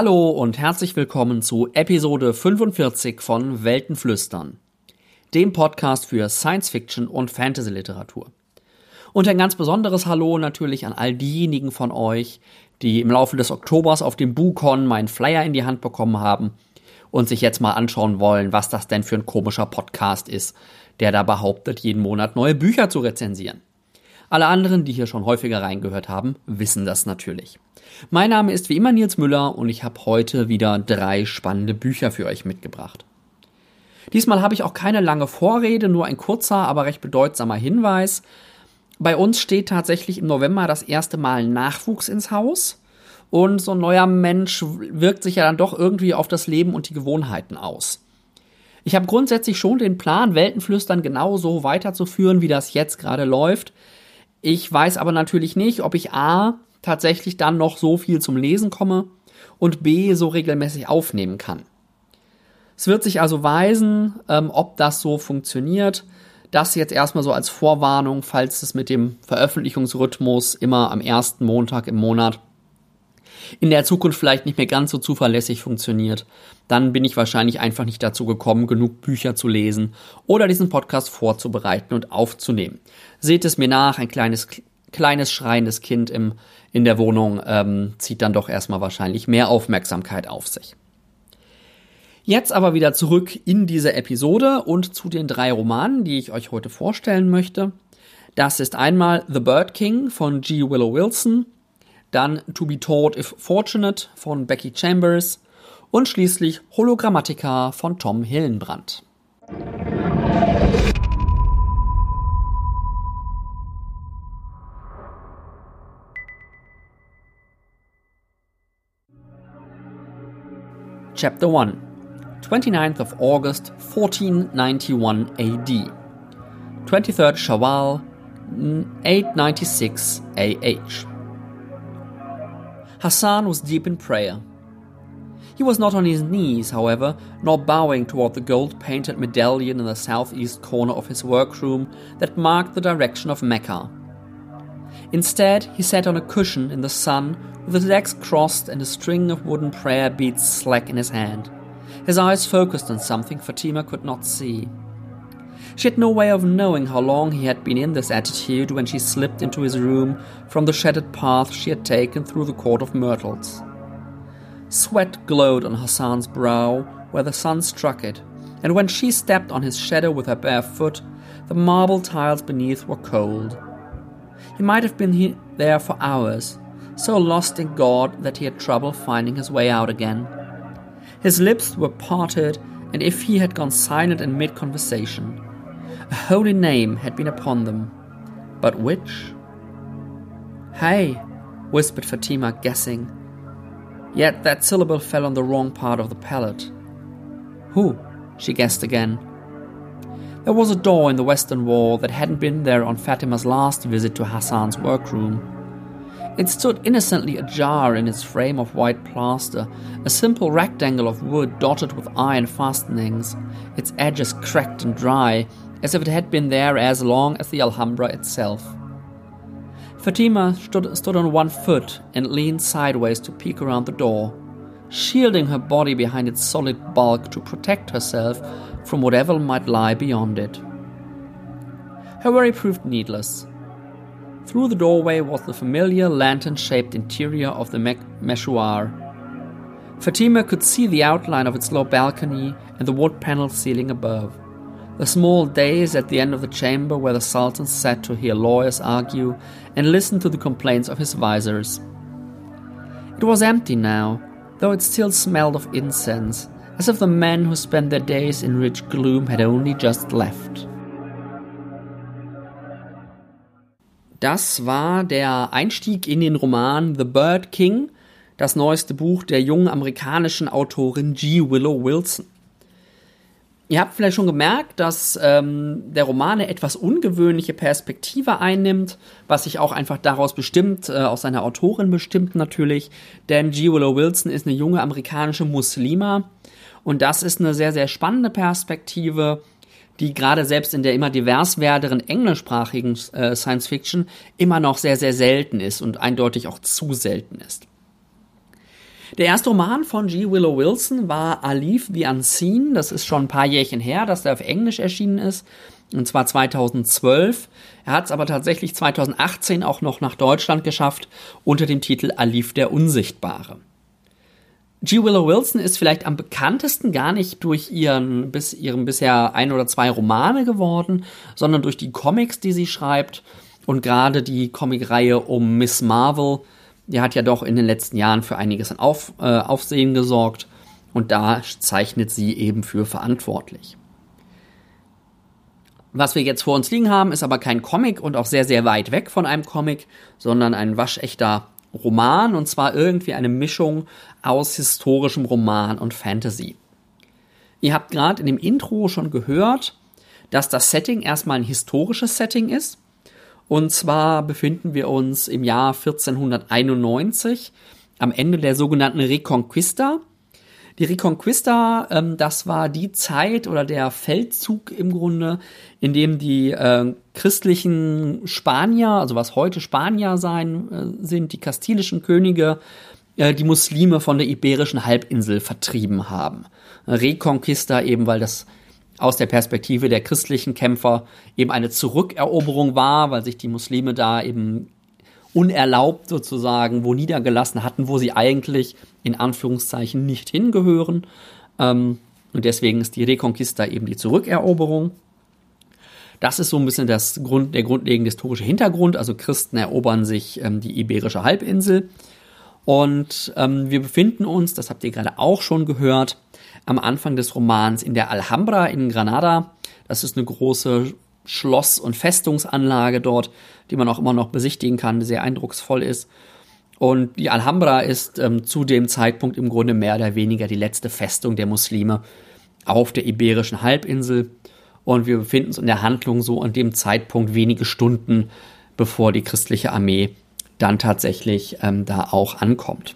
Hallo und herzlich willkommen zu Episode 45 von Weltenflüstern, dem Podcast für Science Fiction und Fantasy Literatur. Und ein ganz besonderes Hallo natürlich an all diejenigen von euch, die im Laufe des Oktobers auf dem BuCon meinen Flyer in die Hand bekommen haben und sich jetzt mal anschauen wollen, was das denn für ein komischer Podcast ist, der da behauptet, jeden Monat neue Bücher zu rezensieren. Alle anderen, die hier schon häufiger reingehört haben, wissen das natürlich. Mein Name ist wie immer Nils Müller und ich habe heute wieder drei spannende Bücher für euch mitgebracht. Diesmal habe ich auch keine lange Vorrede, nur ein kurzer, aber recht bedeutsamer Hinweis. Bei uns steht tatsächlich im November das erste Mal Nachwuchs ins Haus. Und so ein neuer Mensch wirkt sich ja dann doch irgendwie auf das Leben und die Gewohnheiten aus. Ich habe grundsätzlich schon den Plan, Weltenflüstern genauso weiterzuführen, wie das jetzt gerade läuft. Ich weiß aber natürlich nicht, ob ich A tatsächlich dann noch so viel zum Lesen komme und B so regelmäßig aufnehmen kann. Es wird sich also weisen, ähm, ob das so funktioniert. Das jetzt erstmal so als Vorwarnung, falls es mit dem Veröffentlichungsrhythmus immer am ersten Montag im Monat in der Zukunft vielleicht nicht mehr ganz so zuverlässig funktioniert, dann bin ich wahrscheinlich einfach nicht dazu gekommen, genug Bücher zu lesen oder diesen Podcast vorzubereiten und aufzunehmen. Seht es mir nach, ein kleines, kleines schreiendes Kind im, in der Wohnung ähm, zieht dann doch erstmal wahrscheinlich mehr Aufmerksamkeit auf sich. Jetzt aber wieder zurück in diese Episode und zu den drei Romanen, die ich euch heute vorstellen möchte. Das ist einmal The Bird King von G. Willow Wilson, dann To Be Taught If Fortunate von Becky Chambers und schließlich Hologrammatica von Tom Hillenbrand. Chapter 1 29th of August 1491 AD 23rd Shawwal 896 AH Hassan was deep in prayer. He was not on his knees, however, nor bowing toward the gold painted medallion in the southeast corner of his workroom that marked the direction of Mecca. Instead, he sat on a cushion in the sun with his legs crossed and a string of wooden prayer beads slack in his hand, his eyes focused on something Fatima could not see. She had no way of knowing how long he had been in this attitude when she slipped into his room from the shaded path she had taken through the court of myrtles. Sweat glowed on Hassan's brow where the sun struck it, and when she stepped on his shadow with her bare foot, the marble tiles beneath were cold. He might have been there for hours, so lost in God that he had trouble finding his way out again. His lips were parted, and if he had gone silent in mid conversation, a holy name had been upon them. But which? Hey, whispered Fatima, guessing. Yet that syllable fell on the wrong part of the palate. Who? she guessed again. There was a door in the western wall that hadn't been there on Fatima's last visit to Hassan's workroom. It stood innocently ajar in its frame of white plaster, a simple rectangle of wood dotted with iron fastenings, its edges cracked and dry, as if it had been there as long as the Alhambra itself. Fatima stood, stood on one foot and leaned sideways to peek around the door, shielding her body behind its solid bulk to protect herself from whatever might lie beyond it. Her worry proved needless. Through the doorway was the familiar lantern shaped interior of the me- meshuar. Fatima could see the outline of its low balcony and the wood paneled ceiling above. The small dais at the end of the chamber where the Sultan sat to hear lawyers argue and listen to the complaints of his visors. It was empty now, though it still smelled of incense, as if the men who spent their days in rich gloom had only just left. Das war der Einstieg in den Roman The Bird King, das neueste Buch der jungen amerikanischen Autorin G. Willow Wilson. Ihr habt vielleicht schon gemerkt, dass ähm, der Roman eine etwas ungewöhnliche Perspektive einnimmt, was sich auch einfach daraus bestimmt, äh, aus seiner Autorin bestimmt natürlich. Denn G. Willow Wilson ist eine junge amerikanische Muslima und das ist eine sehr, sehr spannende Perspektive, die gerade selbst in der immer divers werdenden englischsprachigen äh, Science Fiction immer noch sehr, sehr selten ist und eindeutig auch zu selten ist. Der erste Roman von G. Willow Wilson war Alif the Unseen. Das ist schon ein paar Jährchen her, dass der auf Englisch erschienen ist. Und zwar 2012. Er hat es aber tatsächlich 2018 auch noch nach Deutschland geschafft unter dem Titel Alif der Unsichtbare. G. Willow Wilson ist vielleicht am bekanntesten gar nicht durch ihren, bis, ihren bisher ein oder zwei Romane geworden, sondern durch die Comics, die sie schreibt. Und gerade die Comicreihe um Miss Marvel, die hat ja doch in den letzten Jahren für einiges an Auf, äh, Aufsehen gesorgt. Und da zeichnet sie eben für verantwortlich. Was wir jetzt vor uns liegen haben, ist aber kein Comic und auch sehr, sehr weit weg von einem Comic, sondern ein waschechter Roman und zwar irgendwie eine Mischung aus historischem Roman und Fantasy. Ihr habt gerade in dem Intro schon gehört, dass das Setting erstmal ein historisches Setting ist. Und zwar befinden wir uns im Jahr 1491 am Ende der sogenannten Reconquista. Die Reconquista, ähm, das war die Zeit oder der Feldzug im Grunde, in dem die äh, christlichen Spanier, also was heute Spanier sein äh, sind, die kastilischen Könige, äh, die Muslime von der iberischen Halbinsel vertrieben haben. Reconquista eben, weil das aus der Perspektive der christlichen Kämpfer eben eine Zurückeroberung war, weil sich die Muslime da eben unerlaubt sozusagen wo niedergelassen hatten, wo sie eigentlich in Anführungszeichen nicht hingehören. Ähm, und deswegen ist die Reconquista eben die Zurückeroberung. Das ist so ein bisschen das Grund, der grundlegende historische Hintergrund. Also Christen erobern sich ähm, die iberische Halbinsel. Und ähm, wir befinden uns, das habt ihr gerade auch schon gehört, am Anfang des Romans in der Alhambra in Granada. Das ist eine große Schloss- und Festungsanlage dort, die man auch immer noch besichtigen kann, sehr eindrucksvoll ist. Und die Alhambra ist ähm, zu dem Zeitpunkt im Grunde mehr oder weniger die letzte Festung der Muslime auf der Iberischen Halbinsel. Und wir befinden uns in der Handlung so an dem Zeitpunkt wenige Stunden, bevor die christliche Armee dann tatsächlich ähm, da auch ankommt.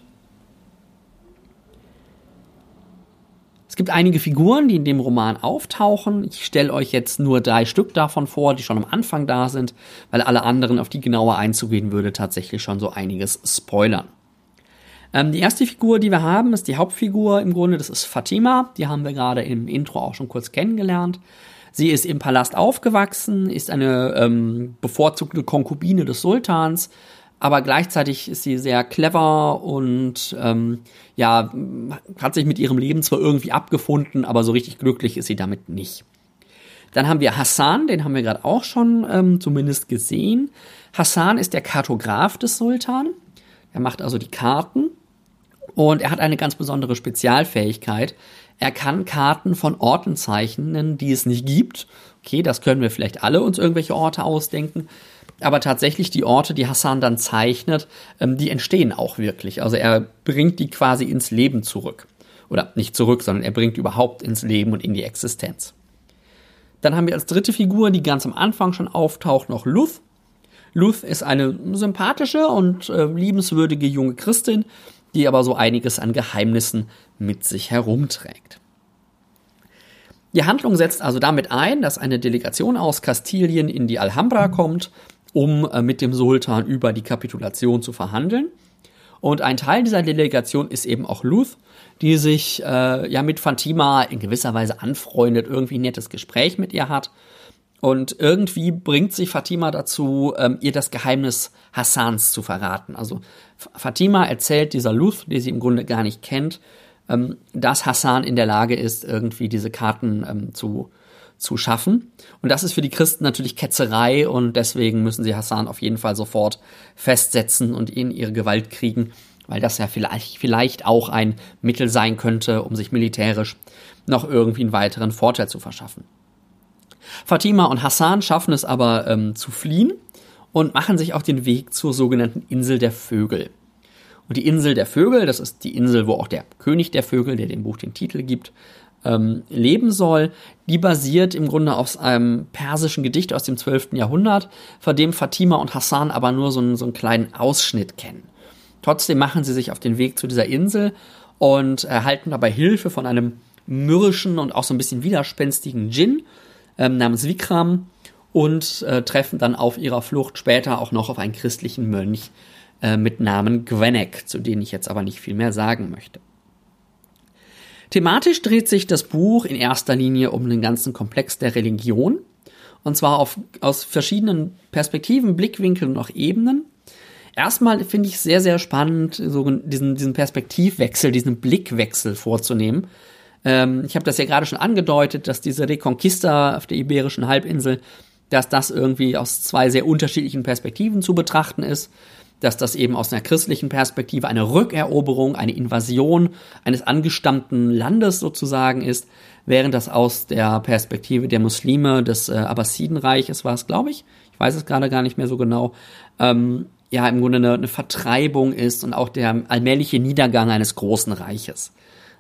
Es gibt einige Figuren, die in dem Roman auftauchen. Ich stelle euch jetzt nur drei Stück davon vor, die schon am Anfang da sind, weil alle anderen, auf die genauer einzugehen würde, tatsächlich schon so einiges spoilern. Ähm, die erste Figur, die wir haben, ist die Hauptfigur im Grunde, das ist Fatima. Die haben wir gerade im Intro auch schon kurz kennengelernt. Sie ist im Palast aufgewachsen, ist eine ähm, bevorzugte Konkubine des Sultans, aber gleichzeitig ist sie sehr clever und ähm, ja, hat sich mit ihrem Leben zwar irgendwie abgefunden, aber so richtig glücklich ist sie damit nicht. Dann haben wir Hassan, den haben wir gerade auch schon ähm, zumindest gesehen. Hassan ist der Kartograf des Sultan. Er macht also die Karten und er hat eine ganz besondere Spezialfähigkeit. Er kann Karten von Orten zeichnen, die es nicht gibt. Okay, das können wir vielleicht alle uns irgendwelche Orte ausdenken aber tatsächlich die Orte, die Hassan dann zeichnet, ähm, die entstehen auch wirklich. Also er bringt die quasi ins Leben zurück. Oder nicht zurück, sondern er bringt überhaupt ins Leben und in die Existenz. Dann haben wir als dritte Figur, die ganz am Anfang schon auftaucht, noch Luth. Luth ist eine sympathische und äh, liebenswürdige junge Christin, die aber so einiges an Geheimnissen mit sich herumträgt. Die Handlung setzt also damit ein, dass eine Delegation aus Kastilien in die Alhambra kommt um äh, mit dem Sultan über die Kapitulation zu verhandeln. Und ein Teil dieser Delegation ist eben auch Luth, die sich äh, ja mit Fatima in gewisser Weise anfreundet, irgendwie ein nettes Gespräch mit ihr hat. Und irgendwie bringt sich Fatima dazu, ähm, ihr das Geheimnis Hassans zu verraten. Also Fatima erzählt dieser Luth, die sie im Grunde gar nicht kennt, ähm, dass Hassan in der Lage ist, irgendwie diese Karten ähm, zu zu schaffen. Und das ist für die Christen natürlich Ketzerei und deswegen müssen sie Hassan auf jeden Fall sofort festsetzen und ihn ihre Gewalt kriegen, weil das ja vielleicht, vielleicht auch ein Mittel sein könnte, um sich militärisch noch irgendwie einen weiteren Vorteil zu verschaffen. Fatima und Hassan schaffen es aber ähm, zu fliehen und machen sich auf den Weg zur sogenannten Insel der Vögel. Und die Insel der Vögel, das ist die Insel, wo auch der König der Vögel, der dem Buch den Titel gibt, ähm, leben soll, die basiert im Grunde auf einem persischen Gedicht aus dem 12. Jahrhundert, von dem Fatima und Hassan aber nur so einen, so einen kleinen Ausschnitt kennen. Trotzdem machen sie sich auf den Weg zu dieser Insel und erhalten dabei Hilfe von einem mürrischen und auch so ein bisschen widerspenstigen Djinn ähm, namens Vikram und äh, treffen dann auf ihrer Flucht später auch noch auf einen christlichen Mönch, äh, mit Namen Gwenek, zu denen ich jetzt aber nicht viel mehr sagen möchte. Thematisch dreht sich das Buch in erster Linie um den ganzen Komplex der Religion. Und zwar auf, aus verschiedenen Perspektiven, Blickwinkeln und auch Ebenen. Erstmal finde ich sehr, sehr spannend, so diesen, diesen Perspektivwechsel, diesen Blickwechsel vorzunehmen. Ähm, ich habe das ja gerade schon angedeutet, dass diese Reconquista auf der Iberischen Halbinsel, dass das irgendwie aus zwei sehr unterschiedlichen Perspektiven zu betrachten ist dass das eben aus einer christlichen Perspektive eine Rückeroberung, eine Invasion eines angestammten Landes sozusagen ist, während das aus der Perspektive der Muslime des äh, Abbasidenreiches war es, glaube ich, ich weiß es gerade gar nicht mehr so genau, ähm, ja im Grunde eine, eine Vertreibung ist und auch der allmähliche Niedergang eines großen Reiches.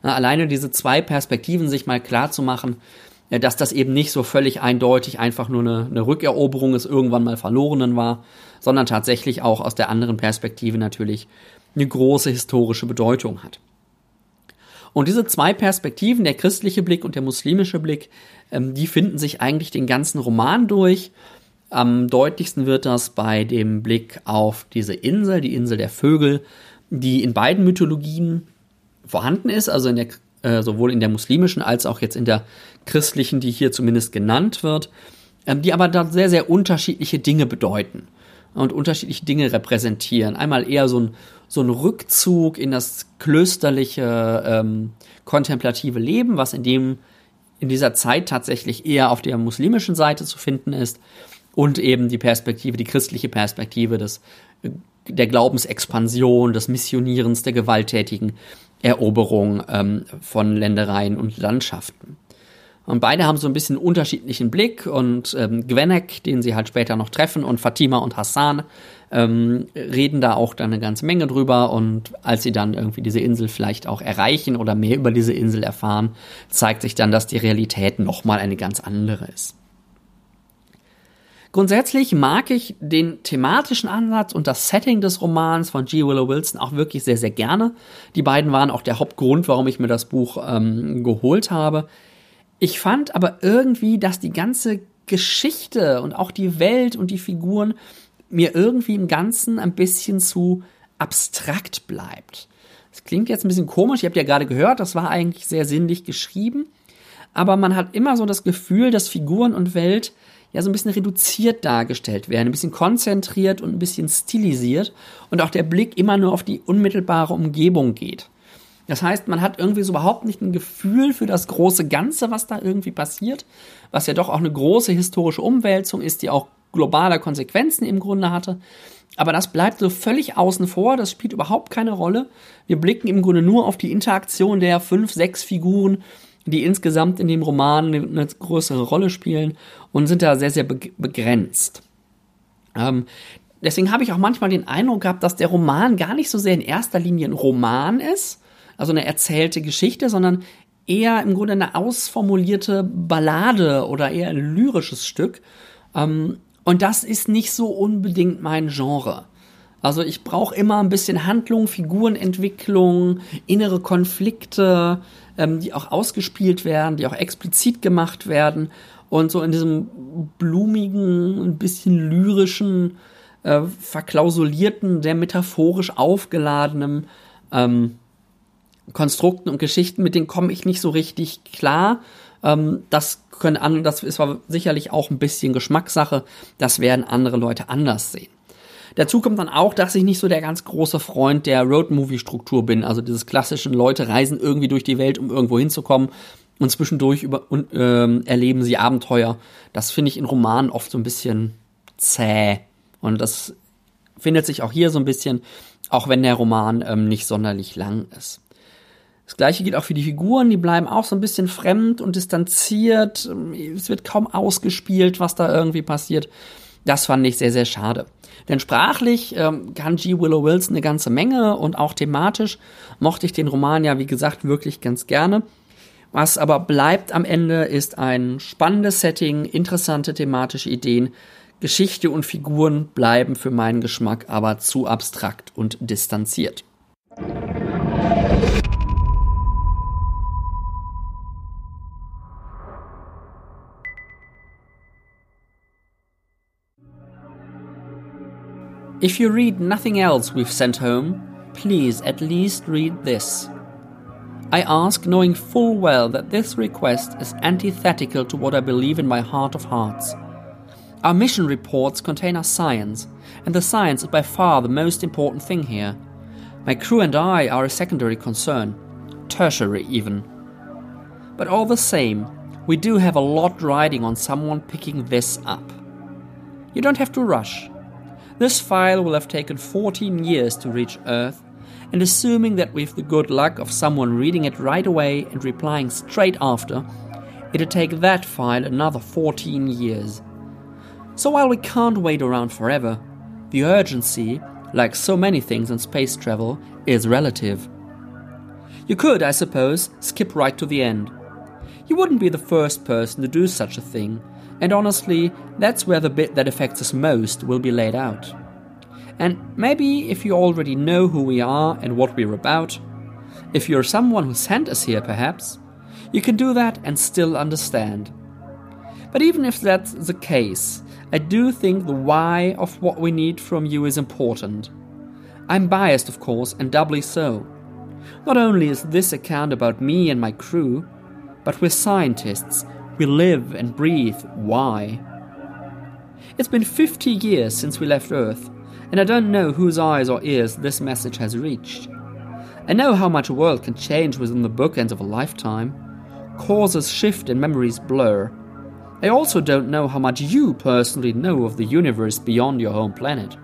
Na, alleine diese zwei Perspektiven sich mal klar zu machen, dass das eben nicht so völlig eindeutig einfach nur eine, eine Rückeroberung des irgendwann mal Verlorenen war, sondern tatsächlich auch aus der anderen Perspektive natürlich eine große historische Bedeutung hat. Und diese zwei Perspektiven, der christliche Blick und der muslimische Blick, ähm, die finden sich eigentlich den ganzen Roman durch. Am deutlichsten wird das bei dem Blick auf diese Insel, die Insel der Vögel, die in beiden Mythologien vorhanden ist, also in der äh, sowohl in der muslimischen als auch jetzt in der christlichen, die hier zumindest genannt wird, ähm, die aber da sehr, sehr unterschiedliche Dinge bedeuten und unterschiedliche Dinge repräsentieren. Einmal eher so ein, so ein Rückzug in das klösterliche, ähm, kontemplative Leben, was in dem in dieser Zeit tatsächlich eher auf der muslimischen Seite zu finden ist und eben die Perspektive, die christliche Perspektive des der Glaubensexpansion, des Missionierens, der gewalttätigen Eroberung ähm, von Ländereien und Landschaften. Und beide haben so ein bisschen unterschiedlichen Blick und ähm, Gwenek, den sie halt später noch treffen, und Fatima und Hassan ähm, reden da auch dann eine ganze Menge drüber. Und als sie dann irgendwie diese Insel vielleicht auch erreichen oder mehr über diese Insel erfahren, zeigt sich dann, dass die Realität nochmal eine ganz andere ist. Grundsätzlich mag ich den thematischen Ansatz und das Setting des Romans von G. Willow Wilson auch wirklich sehr, sehr gerne. Die beiden waren auch der Hauptgrund, warum ich mir das Buch ähm, geholt habe. Ich fand aber irgendwie, dass die ganze Geschichte und auch die Welt und die Figuren mir irgendwie im Ganzen ein bisschen zu abstrakt bleibt. Das klingt jetzt ein bisschen komisch, ihr habt ja gerade gehört, das war eigentlich sehr sinnlich geschrieben, aber man hat immer so das Gefühl, dass Figuren und Welt ja so ein bisschen reduziert dargestellt werden, ein bisschen konzentriert und ein bisschen stilisiert und auch der Blick immer nur auf die unmittelbare Umgebung geht. Das heißt, man hat irgendwie so überhaupt nicht ein Gefühl für das große Ganze, was da irgendwie passiert, was ja doch auch eine große historische Umwälzung ist, die auch globale Konsequenzen im Grunde hatte. Aber das bleibt so völlig außen vor, das spielt überhaupt keine Rolle. Wir blicken im Grunde nur auf die Interaktion der fünf, sechs Figuren die insgesamt in dem Roman eine, größere Rolle spielen und sind da sehr, sehr begrenzt. Ähm, deswegen habe ich auch manchmal den Eindruck gehabt, dass der Roman gar nicht so sehr in erster Linie ein Roman ist, also eine erzählte Geschichte, sondern eher im Grunde eine ausformulierte Ballade oder eher ein lyrisches Stück. Ähm, und das ist nicht so unbedingt mein Genre. Also ich brauche immer ein bisschen Handlung, Figurenentwicklung, innere Konflikte, ähm, die auch ausgespielt werden, die auch explizit gemacht werden und so in diesem blumigen, ein bisschen lyrischen, äh, verklausulierten, sehr metaphorisch aufgeladenen ähm, Konstrukten und Geschichten, mit denen komme ich nicht so richtig klar. Ähm, das können an, das ist sicherlich auch ein bisschen Geschmackssache. Das werden andere Leute anders sehen. Dazu kommt dann auch, dass ich nicht so der ganz große Freund der Road-Movie-Struktur bin. Also dieses klassischen Leute reisen irgendwie durch die Welt, um irgendwo hinzukommen und zwischendurch über, und, ähm, erleben sie Abenteuer. Das finde ich in Romanen oft so ein bisschen zäh. Und das findet sich auch hier so ein bisschen, auch wenn der Roman ähm, nicht sonderlich lang ist. Das gleiche gilt auch für die Figuren, die bleiben auch so ein bisschen fremd und distanziert. Es wird kaum ausgespielt, was da irgendwie passiert. Das fand ich sehr, sehr schade. Denn sprachlich ähm, kann G. Willow Wilson eine ganze Menge und auch thematisch mochte ich den Roman ja, wie gesagt, wirklich ganz gerne. Was aber bleibt am Ende ist ein spannendes Setting, interessante thematische Ideen. Geschichte und Figuren bleiben für meinen Geschmack aber zu abstrakt und distanziert. If you read nothing else we've sent home, please at least read this. I ask knowing full well that this request is antithetical to what I believe in my heart of hearts. Our mission reports contain our science, and the science is by far the most important thing here. My crew and I are a secondary concern, tertiary even. But all the same, we do have a lot riding on someone picking this up. You don't have to rush. This file will have taken 14 years to reach Earth, and assuming that we've the good luck of someone reading it right away and replying straight after, it'll take that file another 14 years. So while we can't wait around forever, the urgency, like so many things in space travel, is relative. You could, I suppose, skip right to the end. You wouldn't be the first person to do such a thing, and honestly, that's where the bit that affects us most will be laid out. And maybe if you already know who we are and what we're about, if you're someone who sent us here perhaps, you can do that and still understand. But even if that's the case, I do think the why of what we need from you is important. I'm biased, of course, and doubly so. Not only is this account about me and my crew, but we're scientists. We live and breathe why. It's been 50 years since we left Earth, and I don't know whose eyes or ears this message has reached. I know how much a world can change within the bookends of a lifetime. Causes shift and memories blur. I also don't know how much you personally know of the universe beyond your home planet.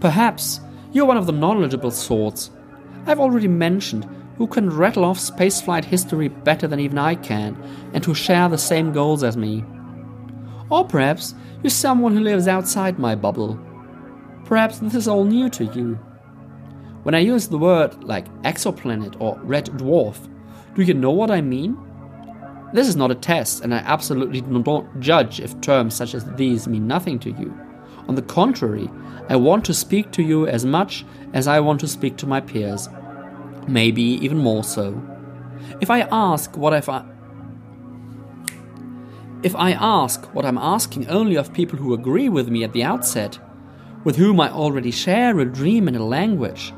Perhaps you're one of the knowledgeable sorts. I've already mentioned who can rattle off spaceflight history better than even I can, and who share the same goals as me. Or perhaps you're someone who lives outside my bubble. Perhaps this is all new to you. When I use the word like exoplanet or red dwarf, do you know what I mean? This is not a test, and I absolutely don't judge if terms such as these mean nothing to you. On the contrary, I want to speak to you as much as I want to speak to my peers. Maybe even more so. If I ask what if I if I ask what I'm asking only of people who agree with me at the outset, with whom I already share a dream and a language,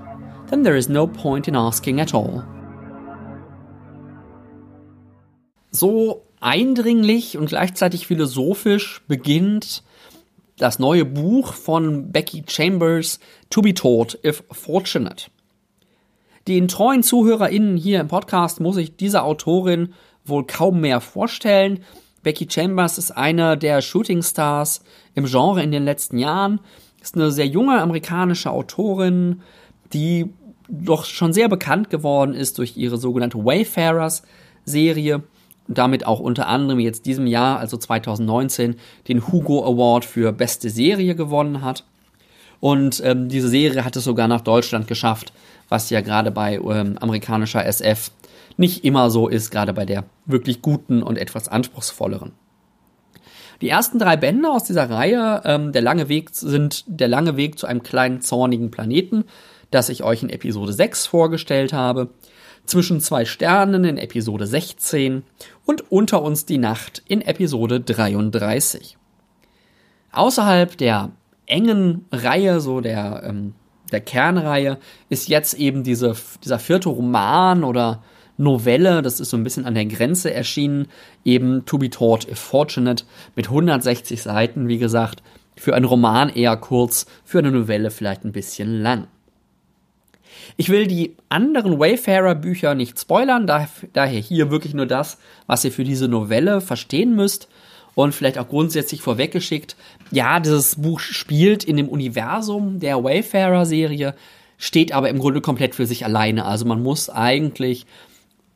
then there is no point in asking at all. So eindringlich und gleichzeitig philosophisch beginnt das neue Buch von Becky Chambers, To Be Taught If Fortunate. Den treuen ZuhörerInnen hier im Podcast muss ich diese Autorin wohl kaum mehr vorstellen. Becky Chambers ist eine der Shooting Stars im Genre in den letzten Jahren, ist eine sehr junge amerikanische Autorin, die doch schon sehr bekannt geworden ist durch ihre sogenannte Wayfarers Serie und damit auch unter anderem jetzt diesem Jahr, also 2019, den Hugo Award für beste Serie gewonnen hat. Und ähm, diese Serie hat es sogar nach Deutschland geschafft, was ja gerade bei ähm, amerikanischer SF nicht immer so ist, gerade bei der wirklich guten und etwas anspruchsvolleren. Die ersten drei Bände aus dieser Reihe, ähm, der lange Weg sind der lange Weg zu einem kleinen zornigen Planeten, das ich euch in Episode 6 vorgestellt habe zwischen zwei Sternen in Episode 16 und unter uns die Nacht in Episode 33. Außerhalb der engen Reihe, so der, ähm, der Kernreihe, ist jetzt eben diese, dieser vierte Roman oder Novelle, das ist so ein bisschen an der Grenze erschienen, eben To Be Taught If Fortunate mit 160 Seiten, wie gesagt, für einen Roman eher kurz, für eine Novelle vielleicht ein bisschen lang. Ich will die anderen Wayfarer-Bücher nicht spoilern, daher hier wirklich nur das, was ihr für diese Novelle verstehen müsst. Und vielleicht auch grundsätzlich vorweggeschickt, ja, dieses Buch spielt in dem Universum der Wayfarer-Serie, steht aber im Grunde komplett für sich alleine. Also man muss eigentlich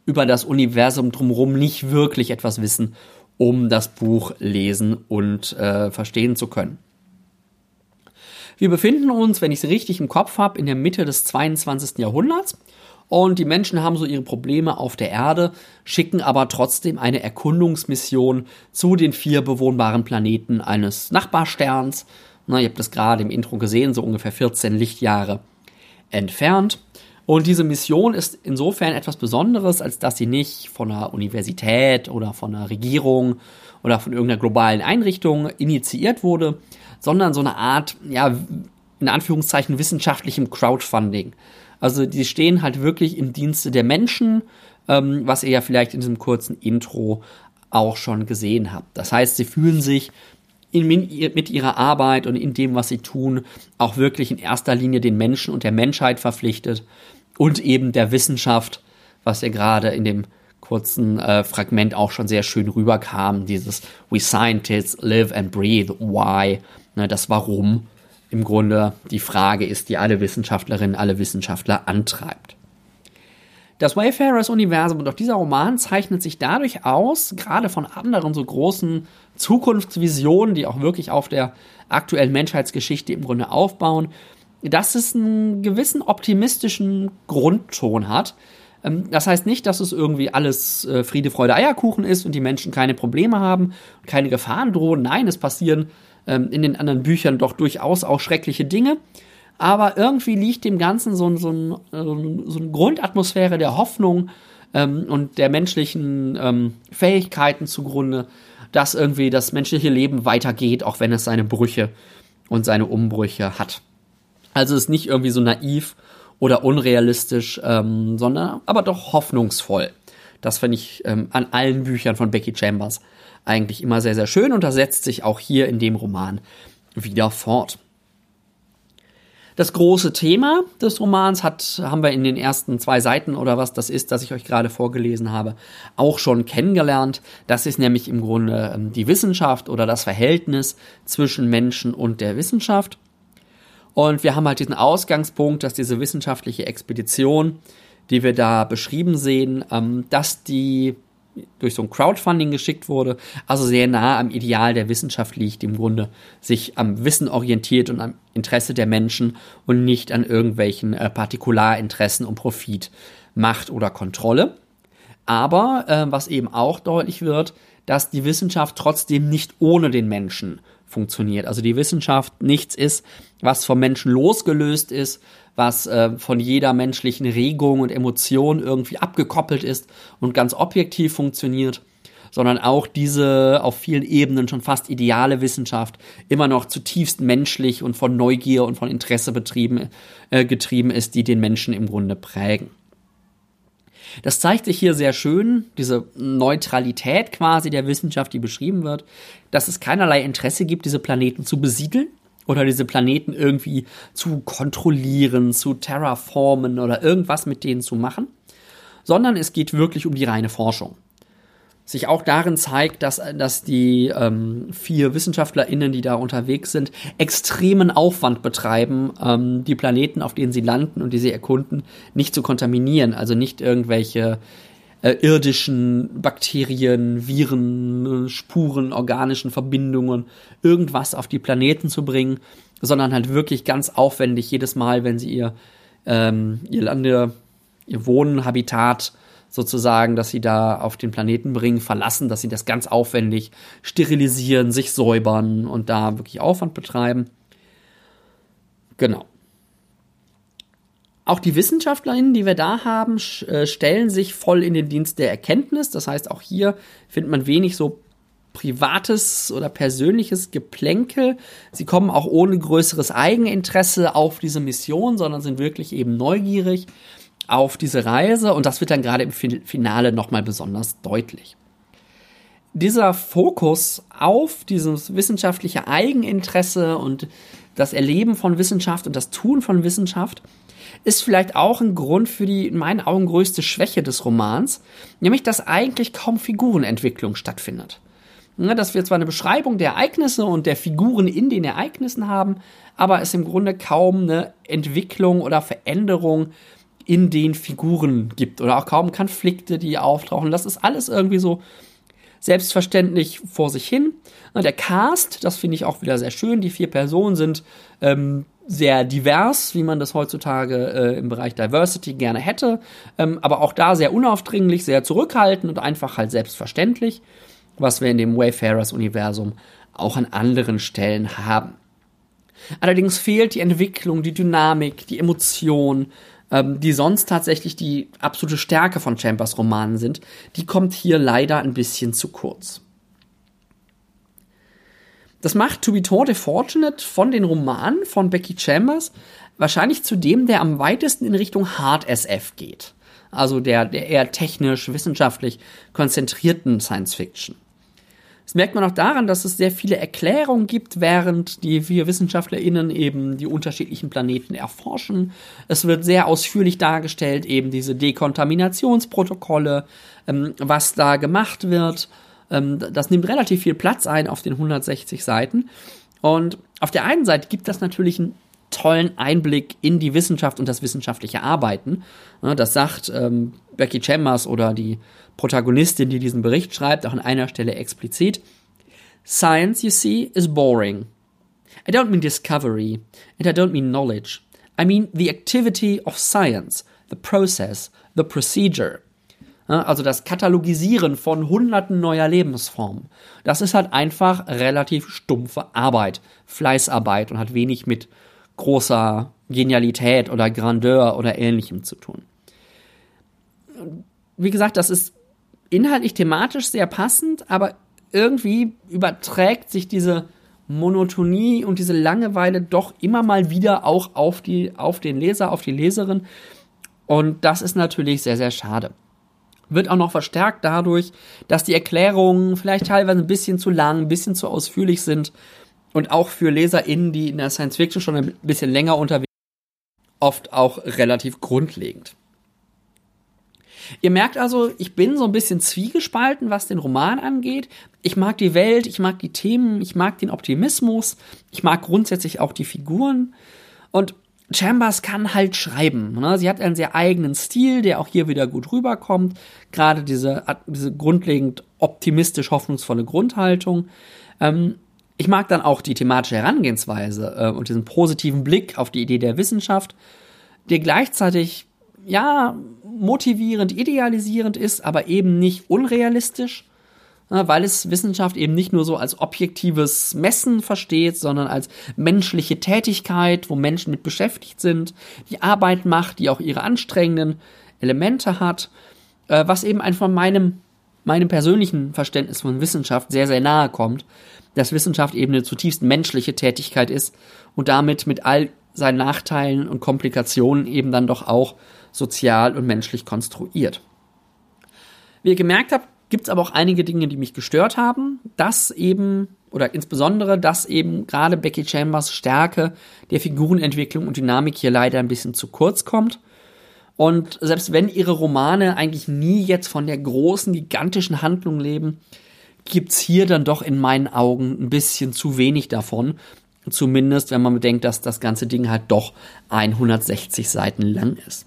über das Universum drumherum nicht wirklich etwas wissen, um das Buch lesen und äh, verstehen zu können. Wir befinden uns, wenn ich es richtig im Kopf habe, in der Mitte des 22. Jahrhunderts. Und die Menschen haben so ihre Probleme auf der Erde, schicken aber trotzdem eine Erkundungsmission zu den vier bewohnbaren Planeten eines Nachbarsterns. Na, ihr habt das gerade im Intro gesehen, so ungefähr 14 Lichtjahre entfernt. Und diese Mission ist insofern etwas Besonderes, als dass sie nicht von einer Universität oder von einer Regierung oder von irgendeiner globalen Einrichtung initiiert wurde, sondern so eine Art, ja, in Anführungszeichen wissenschaftlichem Crowdfunding. Also die stehen halt wirklich im Dienste der Menschen, ähm, was ihr ja vielleicht in diesem kurzen Intro auch schon gesehen habt. Das heißt, sie fühlen sich in, mit ihrer Arbeit und in dem, was sie tun, auch wirklich in erster Linie den Menschen und der Menschheit verpflichtet und eben der Wissenschaft, was ja gerade in dem kurzen äh, Fragment auch schon sehr schön rüberkam, dieses We scientists live and breathe, why, ne, das Warum im Grunde die Frage ist, die alle Wissenschaftlerinnen, alle Wissenschaftler antreibt. Das Wayfarers-Universum und auch dieser Roman zeichnet sich dadurch aus, gerade von anderen so großen Zukunftsvisionen, die auch wirklich auf der aktuellen Menschheitsgeschichte im Grunde aufbauen, dass es einen gewissen optimistischen Grundton hat. Ähm, das heißt nicht, dass es irgendwie alles äh, Friede, Freude, Eierkuchen ist und die Menschen keine Probleme haben, keine Gefahren drohen. Nein, es passieren ähm, in den anderen Büchern doch durchaus auch schreckliche Dinge aber irgendwie liegt dem Ganzen so, so, ein, so eine Grundatmosphäre der Hoffnung ähm, und der menschlichen ähm, Fähigkeiten zugrunde, dass irgendwie das menschliche Leben weitergeht, auch wenn es seine Brüche und seine Umbrüche hat. Also es ist nicht irgendwie so naiv oder unrealistisch, ähm, sondern aber doch hoffnungsvoll. Das finde ich ähm, an allen Büchern von Becky Chambers eigentlich immer sehr, sehr schön und das setzt sich auch hier in dem Roman wieder fort. Das große Thema des Romans hat, haben wir in den ersten zwei Seiten oder was das ist, das ich euch gerade vorgelesen habe, auch schon kennengelernt. Das ist nämlich im Grunde ähm, die Wissenschaft oder das Verhältnis zwischen Menschen und der Wissenschaft. Und wir haben halt diesen Ausgangspunkt, dass diese wissenschaftliche Expedition, die wir da beschrieben sehen, ähm, dass die durch so ein Crowdfunding geschickt wurde, also sehr nah am Ideal der Wissenschaft liegt, im Grunde sich am Wissen orientiert und am Interesse der Menschen und nicht an irgendwelchen äh, Partikularinteressen und Profit, Macht oder Kontrolle. Aber äh, was eben auch deutlich wird, dass die Wissenschaft trotzdem nicht ohne den Menschen funktioniert. Also die Wissenschaft nichts ist, was vom Menschen losgelöst ist, was äh, von jeder menschlichen Regung und Emotion irgendwie abgekoppelt ist und ganz objektiv funktioniert, sondern auch diese auf vielen Ebenen schon fast ideale Wissenschaft immer noch zutiefst menschlich und von Neugier und von Interesse betrieben, äh, getrieben ist, die den Menschen im Grunde prägen. Das zeigt sich hier sehr schön, diese Neutralität quasi der Wissenschaft, die beschrieben wird, dass es keinerlei Interesse gibt, diese Planeten zu besiedeln oder diese Planeten irgendwie zu kontrollieren, zu terraformen oder irgendwas mit denen zu machen, sondern es geht wirklich um die reine Forschung sich auch darin zeigt, dass, dass die ähm, vier WissenschaftlerInnen, die da unterwegs sind, extremen Aufwand betreiben, ähm, die Planeten, auf denen sie landen und die sie erkunden, nicht zu kontaminieren. Also nicht irgendwelche äh, irdischen Bakterien, Viren, Spuren, organischen Verbindungen, irgendwas auf die Planeten zu bringen, sondern halt wirklich ganz aufwendig jedes Mal, wenn sie ihr, ähm, ihr Lande, ihr Wohnhabitat sozusagen, dass sie da auf den Planeten bringen, verlassen, dass sie das ganz aufwendig sterilisieren, sich säubern und da wirklich Aufwand betreiben. Genau. Auch die WissenschaftlerInnen, die wir da haben, äh, stellen sich voll in den Dienst der Erkenntnis. Das heißt, auch hier findet man wenig so privates oder persönliches Geplänkel. Sie kommen auch ohne größeres Eigeninteresse auf diese Mission, sondern sind wirklich eben neugierig auf diese Reise und das wird dann gerade im Finale nochmal besonders deutlich. Dieser Fokus auf dieses wissenschaftliche Eigeninteresse und das Erleben von Wissenschaft und das Tun von Wissenschaft ist vielleicht auch ein Grund für die in meinen Augen größte Schwäche des Romans, nämlich dass eigentlich kaum Figurenentwicklung stattfindet. Ja, dass wir zwar eine Beschreibung der Ereignisse und der Figuren in den Ereignissen haben, aber es im Grunde kaum eine Entwicklung oder Veränderung in den Figuren gibt oder auch kaum Konflikte, die auftauchen. Das ist alles irgendwie so selbstverständlich vor sich hin. Der Cast, das finde ich auch wieder sehr schön. Die vier Personen sind ähm, sehr divers, wie man das heutzutage äh, im Bereich Diversity gerne hätte, ähm, aber auch da sehr unaufdringlich, sehr zurückhaltend und einfach halt selbstverständlich, was wir in dem Wayfarers-Universum auch an anderen Stellen haben. Allerdings fehlt die Entwicklung, die Dynamik, die Emotion, ähm, die sonst tatsächlich die absolute Stärke von Chambers Romanen sind, die kommt hier leider ein bisschen zu kurz. das macht To Be Taught Fortunate von den Romanen von Becky Chambers wahrscheinlich zu dem, der am weitesten in Richtung Hard SF geht. Also der, der eher technisch, wissenschaftlich konzentrierten Science Fiction. Das merkt man auch daran, dass es sehr viele Erklärungen gibt, während die wir WissenschaftlerInnen eben die unterschiedlichen Planeten erforschen. Es wird sehr ausführlich dargestellt, eben diese Dekontaminationsprotokolle, ähm, was da gemacht wird. Ähm, das nimmt relativ viel Platz ein auf den 160 Seiten. Und auf der einen Seite gibt das natürlich einen tollen Einblick in die Wissenschaft und das wissenschaftliche Arbeiten. Das sagt ähm, Becky Chambers oder die Protagonistin, die diesen Bericht schreibt, auch an einer Stelle explizit. Science, you see, is boring. I don't mean discovery, and I don't mean knowledge. I mean the activity of science, the process, the procedure. Also das Katalogisieren von hunderten neuer Lebensformen. Das ist halt einfach relativ stumpfe Arbeit, Fleißarbeit und hat wenig mit großer Genialität oder Grandeur oder ähnlichem zu tun. Wie gesagt, das ist inhaltlich thematisch sehr passend, aber irgendwie überträgt sich diese Monotonie und diese Langeweile doch immer mal wieder auch auf, die, auf den Leser, auf die Leserin. Und das ist natürlich sehr, sehr schade. Wird auch noch verstärkt dadurch, dass die Erklärungen vielleicht teilweise ein bisschen zu lang, ein bisschen zu ausführlich sind und auch für LeserInnen, die in der Science Fiction schon ein bisschen länger unterwegs sind, oft auch relativ grundlegend. Ihr merkt also, ich bin so ein bisschen zwiegespalten, was den Roman angeht. Ich mag die Welt, ich mag die Themen, ich mag den Optimismus, ich mag grundsätzlich auch die Figuren. Und Chambers kann halt schreiben. Ne? Sie hat einen sehr eigenen Stil, der auch hier wieder gut rüberkommt. Gerade diese, diese grundlegend optimistisch hoffnungsvolle Grundhaltung. Ähm, ich mag dann auch die thematische Herangehensweise äh, und diesen positiven Blick auf die Idee der Wissenschaft, der gleichzeitig ja, motivierend, idealisierend ist, aber eben nicht unrealistisch, weil es Wissenschaft eben nicht nur so als objektives Messen versteht, sondern als menschliche Tätigkeit, wo Menschen mit beschäftigt sind, die Arbeit macht, die auch ihre anstrengenden Elemente hat, äh, was eben einfach meinem, meinem persönlichen Verständnis von Wissenschaft sehr, sehr nahe kommt, dass Wissenschaft eben eine zutiefst menschliche Tätigkeit ist und damit mit all seinen Nachteilen und Komplikationen eben dann doch auch sozial und menschlich konstruiert. Wie ihr gemerkt habt, gibt es aber auch einige Dinge, die mich gestört haben. Das eben, oder insbesondere, dass eben gerade Becky Chambers Stärke der Figurenentwicklung und Dynamik hier leider ein bisschen zu kurz kommt. Und selbst wenn ihre Romane eigentlich nie jetzt von der großen, gigantischen Handlung leben, gibt's hier dann doch in meinen Augen ein bisschen zu wenig davon. Zumindest, wenn man bedenkt, dass das ganze Ding halt doch 160 Seiten lang ist.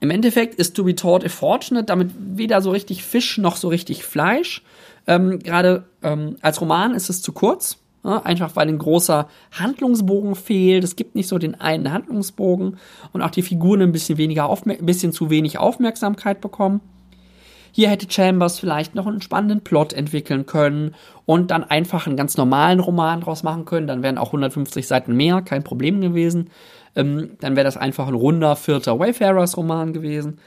Im Endeffekt ist To Be Taught a Fortunate damit weder so richtig Fisch noch so richtig Fleisch. Ähm, Gerade ähm, als Roman ist es zu kurz, ja, einfach weil ein großer Handlungsbogen fehlt. Es gibt nicht so den einen Handlungsbogen und auch die Figuren ein bisschen weniger, ein bisschen zu wenig Aufmerksamkeit bekommen. Hier hätte Chambers vielleicht noch einen spannenden Plot entwickeln können und dann einfach einen ganz normalen Roman draus machen können. Dann wären auch 150 Seiten mehr, kein Problem gewesen ähm, dann wäre das einfach ein runder vierter Wayfarers-Roman gewesen.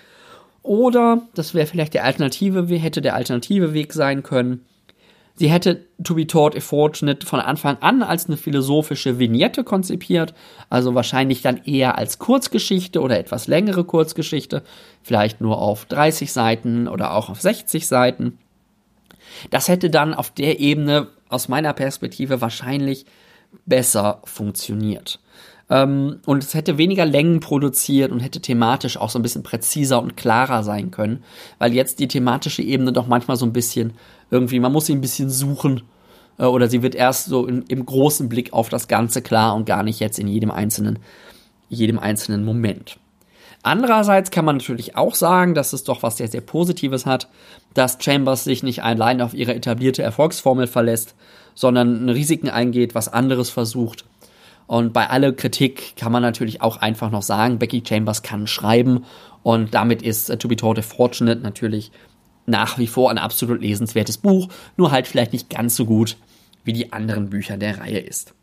Oder, das wäre vielleicht der alternative, hätte der alternative Weg sein können. Sie hätte To Be Taught a Fortunate von Anfang an als eine philosophische Vignette konzipiert, also wahrscheinlich dann eher als Kurzgeschichte oder etwas längere Kurzgeschichte, vielleicht nur auf 30 Seiten oder auch auf 60 Seiten. Das hätte dann auf der Ebene aus meiner Perspektive wahrscheinlich besser funktioniert. Ähm, und es hätte weniger Längen produziert und hätte thematisch auch so ein bisschen präziser und klarer sein können, weil jetzt die thematische Ebene doch manchmal so ein bisschen irgendwie, man muss sie ein bisschen suchen äh, oder sie wird erst so in, im großen Blick auf das Ganze klar und gar nicht jetzt in jedem einzelnen, jedem einzelnen Moment. Andererseits kann man natürlich auch sagen, dass es doch was sehr, sehr Positives hat, dass Chambers sich nicht allein auf ihre etablierte Erfolgsformel verlässt, sondern Risiken eingeht, was anderes versucht und bei aller Kritik kann man natürlich auch einfach noch sagen, Becky Chambers kann schreiben und damit ist uh, To Be Told Fortunate natürlich nach wie vor ein absolut lesenswertes Buch, nur halt vielleicht nicht ganz so gut wie die anderen Bücher der Reihe ist.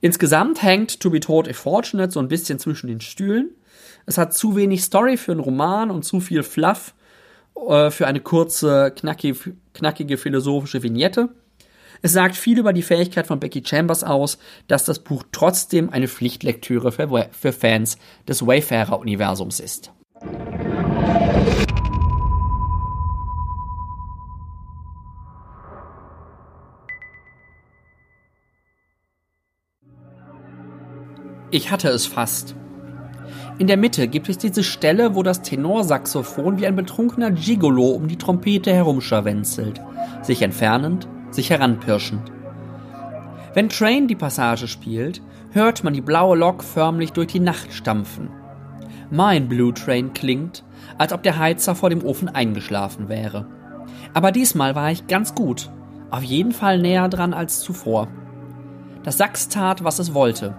Insgesamt hängt To Be Told Fortunate so ein bisschen zwischen den Stühlen. Es hat zu wenig Story für einen Roman und zu viel Fluff äh, für eine kurze, knackige, knackige philosophische Vignette. Es sagt viel über die Fähigkeit von Becky Chambers aus, dass das Buch trotzdem eine Pflichtlektüre für, für Fans des Wayfarer-Universums ist. Ich hatte es fast. In der Mitte gibt es diese Stelle, wo das Tenorsaxophon wie ein betrunkener Gigolo um die Trompete herumscharwenzelt, sich entfernend, sich heranpirschend. Wenn Train die Passage spielt, hört man die blaue Lok förmlich durch die Nacht stampfen. Mein Blue Train klingt, als ob der Heizer vor dem Ofen eingeschlafen wäre. Aber diesmal war ich ganz gut, auf jeden Fall näher dran als zuvor. Das Sax tat, was es wollte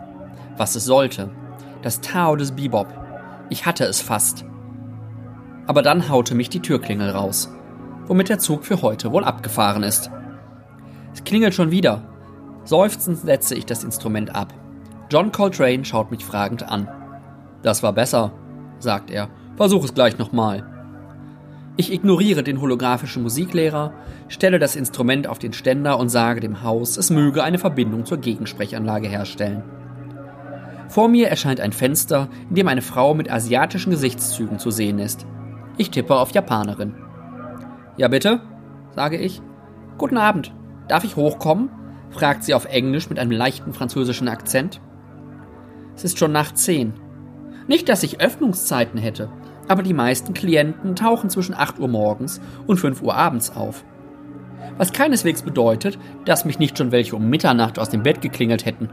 was es sollte. Das Tao des Bebop. Ich hatte es fast. Aber dann haute mich die Türklingel raus, womit der Zug für heute wohl abgefahren ist. Es klingelt schon wieder. Seufzend setze ich das Instrument ab. John Coltrane schaut mich fragend an. Das war besser, sagt er. Versuch es gleich nochmal. Ich ignoriere den holographischen Musiklehrer, stelle das Instrument auf den Ständer und sage dem Haus, es möge eine Verbindung zur Gegensprechanlage herstellen. Vor mir erscheint ein Fenster, in dem eine Frau mit asiatischen Gesichtszügen zu sehen ist. Ich tippe auf Japanerin. Ja bitte, sage ich. Guten Abend. Darf ich hochkommen? fragt sie auf Englisch mit einem leichten französischen Akzent. Es ist schon nach zehn. Nicht, dass ich Öffnungszeiten hätte, aber die meisten Klienten tauchen zwischen 8 Uhr morgens und 5 Uhr abends auf. Was keineswegs bedeutet, dass mich nicht schon welche um Mitternacht aus dem Bett geklingelt hätten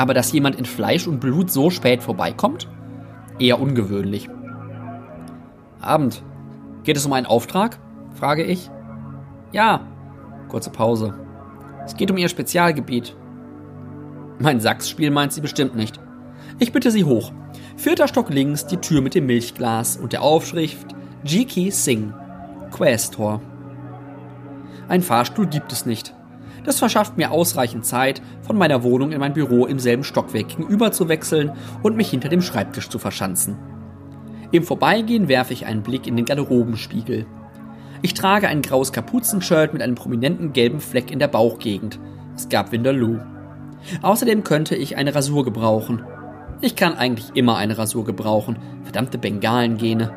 aber dass jemand in Fleisch und Blut so spät vorbeikommt? Eher ungewöhnlich. Abend. Geht es um einen Auftrag? frage ich. Ja. Kurze Pause. Es geht um ihr Spezialgebiet. Mein Sachsspiel meint sie bestimmt nicht. Ich bitte sie hoch. Vierter Stock links die Tür mit dem Milchglas und der Aufschrift Jiki Singh, Questor. Ein Fahrstuhl gibt es nicht. Das verschafft mir ausreichend Zeit, von meiner Wohnung in mein Büro im selben Stockwerk gegenüber zu wechseln und mich hinter dem Schreibtisch zu verschanzen. Im Vorbeigehen werfe ich einen Blick in den Garderobenspiegel. Ich trage ein graues Kapuzenshirt mit einem prominenten gelben Fleck in der Bauchgegend. Es gab Winterloo. Außerdem könnte ich eine Rasur gebrauchen. Ich kann eigentlich immer eine Rasur gebrauchen. Verdammte Bengalengene.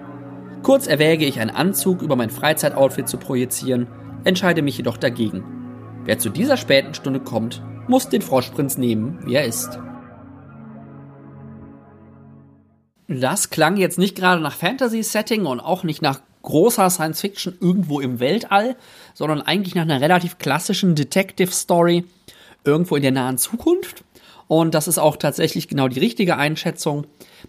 Kurz erwäge ich einen Anzug über mein Freizeitoutfit zu projizieren, entscheide mich jedoch dagegen. Wer zu dieser späten Stunde kommt, muss den Froschprinz nehmen, wie er ist. Das klang jetzt nicht gerade nach Fantasy-Setting und auch nicht nach großer Science-Fiction irgendwo im Weltall, sondern eigentlich nach einer relativ klassischen Detective-Story irgendwo in der nahen Zukunft. Und das ist auch tatsächlich genau die richtige Einschätzung.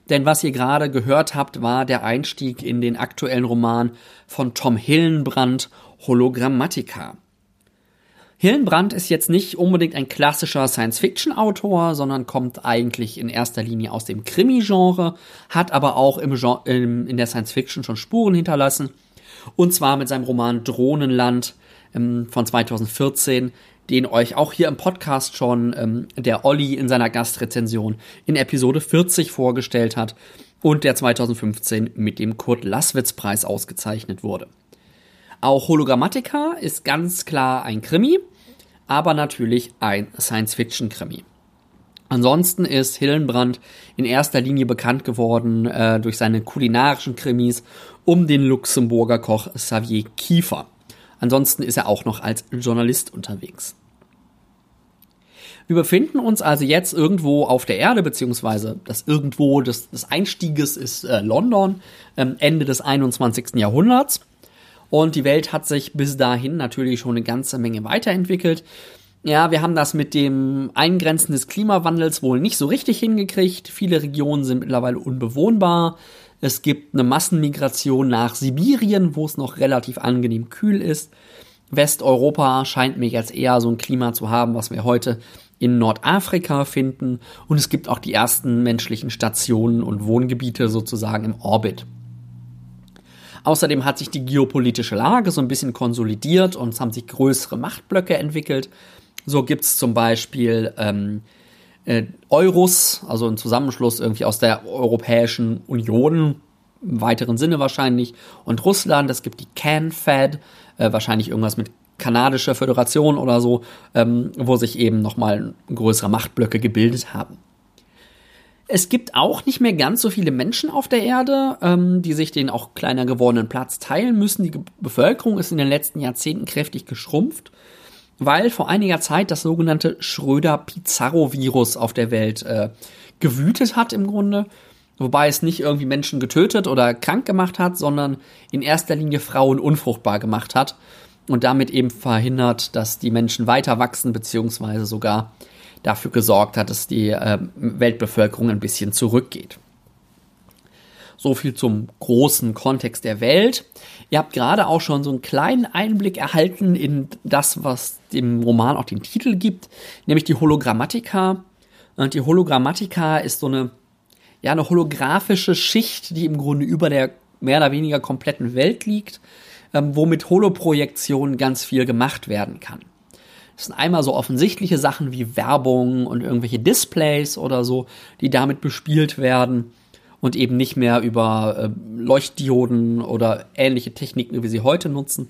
Denn was ihr gerade gehört habt, war der Einstieg in den aktuellen Roman von Tom Hillenbrand, Hologrammatica. Hillenbrand ist jetzt nicht unbedingt ein klassischer Science-Fiction-Autor, sondern kommt eigentlich in erster Linie aus dem Krimi-Genre, hat aber auch im Genre, im, in der Science-Fiction schon Spuren hinterlassen. Und zwar mit seinem Roman Drohnenland ähm, von 2014, den euch auch hier im Podcast schon ähm, der Olli in seiner Gastrezension in Episode 40 vorgestellt hat und der 2015 mit dem Kurt Lasswitz-Preis ausgezeichnet wurde. Auch Hologrammatica ist ganz klar ein Krimi, aber natürlich ein Science-Fiction-Krimi. Ansonsten ist Hillenbrand in erster Linie bekannt geworden äh, durch seine kulinarischen Krimis um den Luxemburger Koch Xavier Kiefer. Ansonsten ist er auch noch als Journalist unterwegs. Wir befinden uns also jetzt irgendwo auf der Erde, beziehungsweise das irgendwo des, des Einstieges ist äh, London, ähm, Ende des 21. Jahrhunderts. Und die Welt hat sich bis dahin natürlich schon eine ganze Menge weiterentwickelt. Ja, wir haben das mit dem Eingrenzen des Klimawandels wohl nicht so richtig hingekriegt. Viele Regionen sind mittlerweile unbewohnbar. Es gibt eine Massenmigration nach Sibirien, wo es noch relativ angenehm kühl ist. Westeuropa scheint mir jetzt eher so ein Klima zu haben, was wir heute in Nordafrika finden. Und es gibt auch die ersten menschlichen Stationen und Wohngebiete sozusagen im Orbit. Außerdem hat sich die geopolitische Lage so ein bisschen konsolidiert und es haben sich größere Machtblöcke entwickelt. So gibt es zum Beispiel ähm, äh, Eurus, also ein Zusammenschluss irgendwie aus der Europäischen Union, im weiteren Sinne wahrscheinlich, und Russland. Es gibt die CAN-Fed, äh, wahrscheinlich irgendwas mit kanadische Föderation oder so, ähm, wo sich eben nochmal größere Machtblöcke gebildet haben. Es gibt auch nicht mehr ganz so viele Menschen auf der Erde, ähm, die sich den auch kleiner gewordenen Platz teilen müssen. Die Bevölkerung ist in den letzten Jahrzehnten kräftig geschrumpft, weil vor einiger Zeit das sogenannte Schröder-Pizarro-Virus auf der Welt äh, gewütet hat im Grunde. Wobei es nicht irgendwie Menschen getötet oder krank gemacht hat, sondern in erster Linie Frauen unfruchtbar gemacht hat und damit eben verhindert, dass die Menschen weiter wachsen, beziehungsweise sogar dafür gesorgt hat, dass die äh, Weltbevölkerung ein bisschen zurückgeht. So viel zum großen Kontext der Welt. Ihr habt gerade auch schon so einen kleinen Einblick erhalten in das, was dem Roman auch den Titel gibt, nämlich die Hologrammatika. Und die Hologrammatika ist so eine, ja, eine holographische Schicht, die im Grunde über der mehr oder weniger kompletten Welt liegt, ähm, womit Holoprojektionen ganz viel gemacht werden kann. Das sind einmal so offensichtliche Sachen wie Werbung und irgendwelche Displays oder so, die damit bespielt werden und eben nicht mehr über äh, Leuchtdioden oder ähnliche Techniken, wie sie heute nutzen.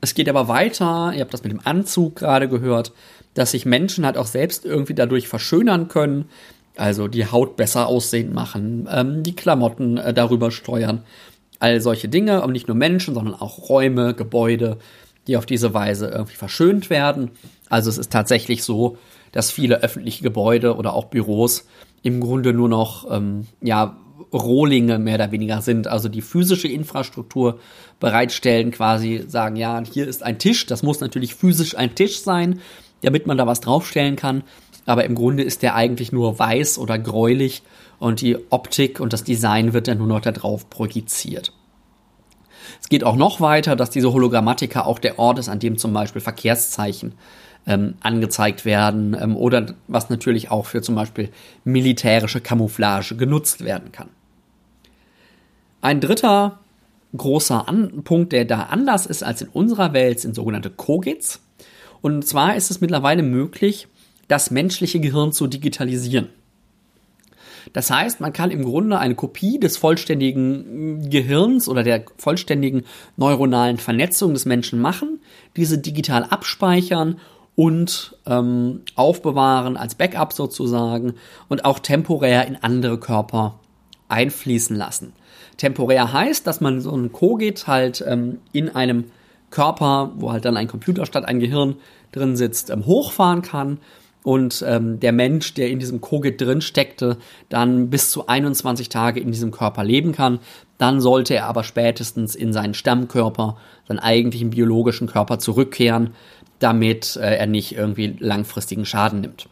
Es geht aber weiter, ihr habt das mit dem Anzug gerade gehört, dass sich Menschen halt auch selbst irgendwie dadurch verschönern können, also die Haut besser aussehen machen, ähm, die Klamotten äh, darüber steuern, all solche Dinge, und nicht nur Menschen, sondern auch Räume, Gebäude, die auf diese Weise irgendwie verschönt werden. Also es ist tatsächlich so, dass viele öffentliche Gebäude oder auch Büros im Grunde nur noch ähm, ja Rohlinge mehr oder weniger sind, also die physische Infrastruktur bereitstellen, quasi sagen, ja, hier ist ein Tisch, das muss natürlich physisch ein Tisch sein, damit man da was draufstellen kann, aber im Grunde ist der eigentlich nur weiß oder gräulich und die Optik und das Design wird dann nur noch da drauf projiziert. Es geht auch noch weiter, dass diese Hologrammatika auch der Ort ist, an dem zum Beispiel Verkehrszeichen ähm, angezeigt werden ähm, oder was natürlich auch für zum Beispiel militärische Camouflage genutzt werden kann. Ein dritter großer An Punkt, der da anders ist als in unserer Welt, sind sogenannte Kogits. Und zwar ist es mittlerweile möglich, das menschliche Gehirn zu digitalisieren. Das heißt, man kann im Grunde eine Kopie des vollständigen Gehirns oder der vollständigen neuronalen Vernetzung des Menschen machen, diese digital abspeichern und ähm, aufbewahren als Backup sozusagen und auch temporär in andere Körper einfließen lassen. Temporär heißt, dass man so ein Kogit halt ähm, in einem Körper, wo halt dann ein Computer statt ein Gehirn drin sitzt, ähm, hochfahren kann und ähm, der Mensch, der in diesem Kogit drin steckte, dann bis zu 21 Tage in diesem Körper leben kann. Dann sollte er aber spätestens in seinen Stammkörper, seinen eigentlichen biologischen Körper zurückkehren, damit äh, er nicht irgendwie langfristigen Schaden nimmt.